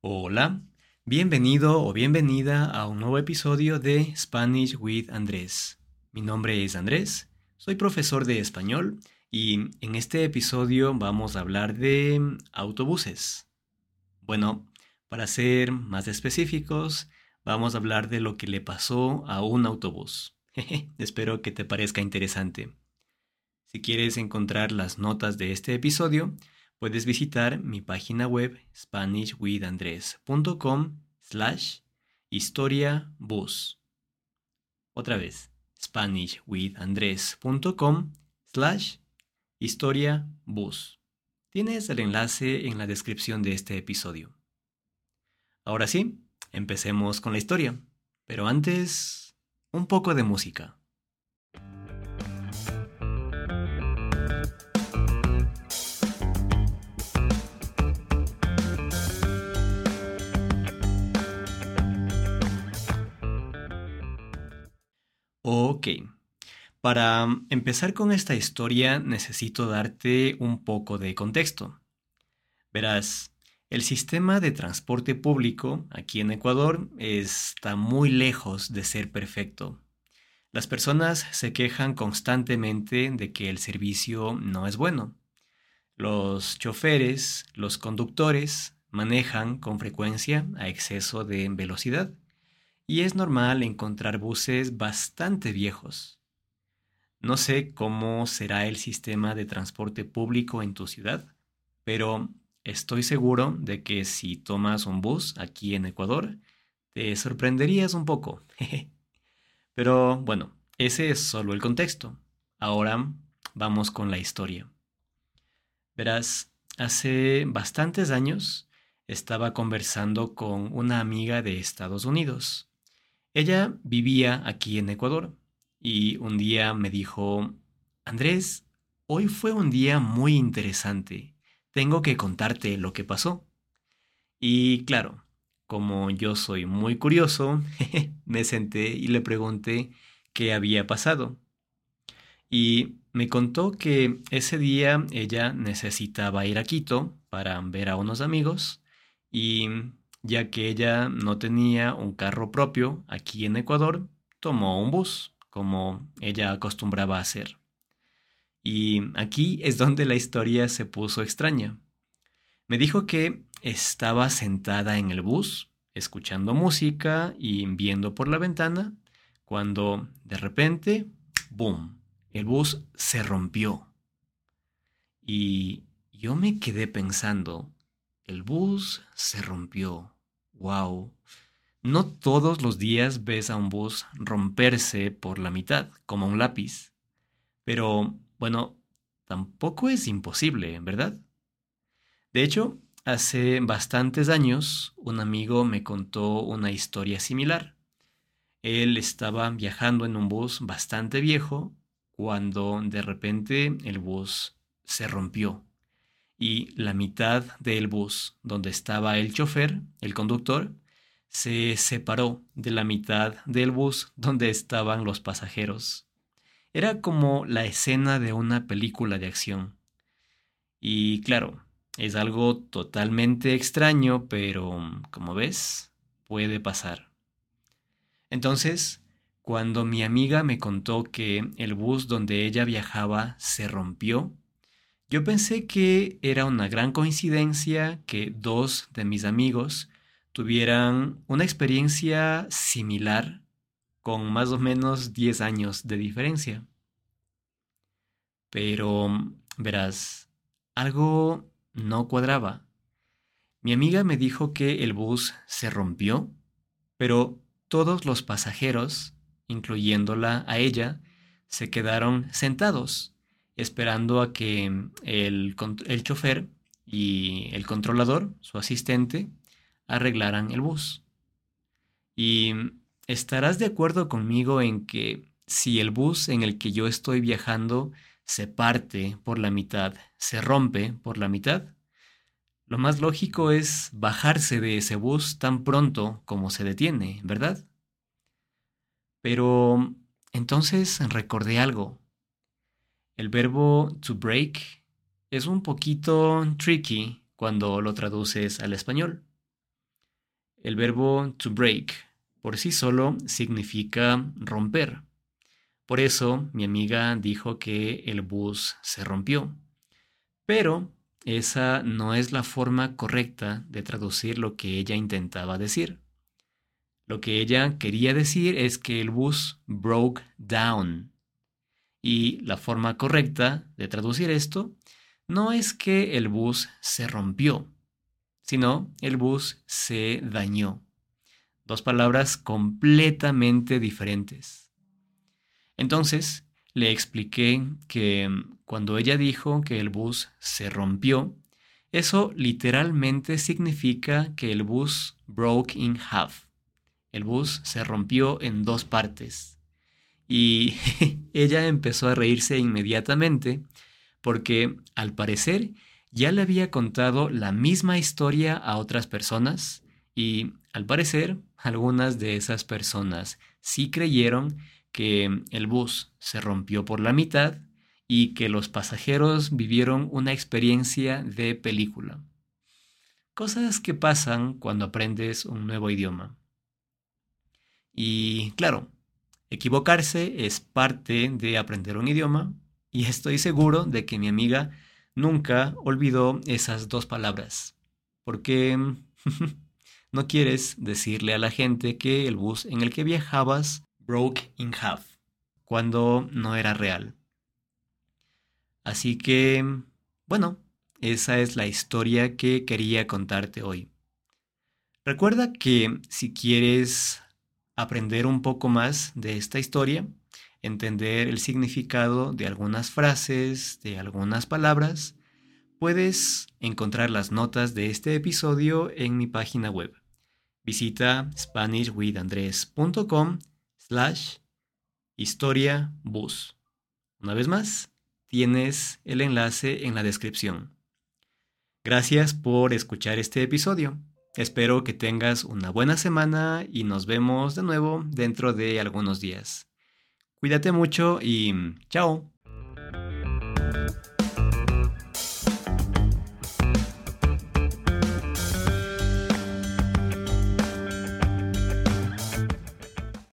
Hola, bienvenido o bienvenida a un nuevo episodio de Spanish with Andrés. Mi nombre es Andrés, soy profesor de español y en este episodio vamos a hablar de autobuses. Bueno, para ser más específicos, vamos a hablar de lo que le pasó a un autobús. Espero que te parezca interesante. Si quieres encontrar las notas de este episodio, puedes visitar mi página web spanishwithandres.com slash historia bus. Otra vez, spanishwithandres.com slash historia bus. Tienes el enlace en la descripción de este episodio. Ahora sí, empecemos con la historia. Pero antes, un poco de música. Ok. Para empezar con esta historia necesito darte un poco de contexto. Verás, el sistema de transporte público aquí en Ecuador está muy lejos de ser perfecto. Las personas se quejan constantemente de que el servicio no es bueno. Los choferes, los conductores, manejan con frecuencia a exceso de velocidad y es normal encontrar buses bastante viejos. No sé cómo será el sistema de transporte público en tu ciudad, pero estoy seguro de que si tomas un bus aquí en Ecuador, te sorprenderías un poco. pero bueno, ese es solo el contexto. Ahora vamos con la historia. Verás, hace bastantes años estaba conversando con una amiga de Estados Unidos ella vivía aquí en Ecuador y un día me dijo, Andrés, hoy fue un día muy interesante. Tengo que contarte lo que pasó. Y claro, como yo soy muy curioso, me senté y le pregunté qué había pasado. Y me contó que ese día ella necesitaba ir a Quito para ver a unos amigos y ya que ella no tenía un carro propio aquí en Ecuador, tomó un bus, como ella acostumbraba a hacer. Y aquí es donde la historia se puso extraña. Me dijo que estaba sentada en el bus, escuchando música y viendo por la ventana, cuando de repente, ¡boom!, el bus se rompió. Y yo me quedé pensando, el bus se rompió. Wow. No todos los días ves a un bus romperse por la mitad, como un lápiz. Pero, bueno, tampoco es imposible, ¿verdad? De hecho, hace bastantes años un amigo me contó una historia similar. Él estaba viajando en un bus bastante viejo cuando de repente el bus se rompió y la mitad del bus donde estaba el chofer, el conductor, se separó de la mitad del bus donde estaban los pasajeros. Era como la escena de una película de acción. Y claro, es algo totalmente extraño, pero como ves, puede pasar. Entonces, cuando mi amiga me contó que el bus donde ella viajaba se rompió, yo pensé que era una gran coincidencia que dos de mis amigos tuvieran una experiencia similar con más o menos 10 años de diferencia. Pero, verás, algo no cuadraba. Mi amiga me dijo que el bus se rompió, pero todos los pasajeros, incluyéndola a ella, se quedaron sentados esperando a que el, el chofer y el controlador, su asistente, arreglaran el bus. Y estarás de acuerdo conmigo en que si el bus en el que yo estoy viajando se parte por la mitad, se rompe por la mitad, lo más lógico es bajarse de ese bus tan pronto como se detiene, ¿verdad? Pero entonces recordé algo. El verbo to break es un poquito tricky cuando lo traduces al español. El verbo to break por sí solo significa romper. Por eso mi amiga dijo que el bus se rompió. Pero esa no es la forma correcta de traducir lo que ella intentaba decir. Lo que ella quería decir es que el bus broke down. Y la forma correcta de traducir esto no es que el bus se rompió, sino el bus se dañó. Dos palabras completamente diferentes. Entonces, le expliqué que cuando ella dijo que el bus se rompió, eso literalmente significa que el bus broke in half. El bus se rompió en dos partes. Y ella empezó a reírse inmediatamente porque, al parecer, ya le había contado la misma historia a otras personas y, al parecer, algunas de esas personas sí creyeron que el bus se rompió por la mitad y que los pasajeros vivieron una experiencia de película. Cosas que pasan cuando aprendes un nuevo idioma. Y claro, equivocarse es parte de aprender un idioma y estoy seguro de que mi amiga nunca olvidó esas dos palabras, porque no quieres decirle a la gente que el bus en el que viajabas broke in half, cuando no era real. Así que, bueno, esa es la historia que quería contarte hoy. Recuerda que si quieres aprender un poco más de esta historia, entender el significado de algunas frases, de algunas palabras, puedes encontrar las notas de este episodio en mi página web. Visita SpanishWithAndres.com slash historia bus. Una vez más, tienes el enlace en la descripción. Gracias por escuchar este episodio. Espero que tengas una buena semana y nos vemos de nuevo dentro de algunos días. Cuídate mucho y chao.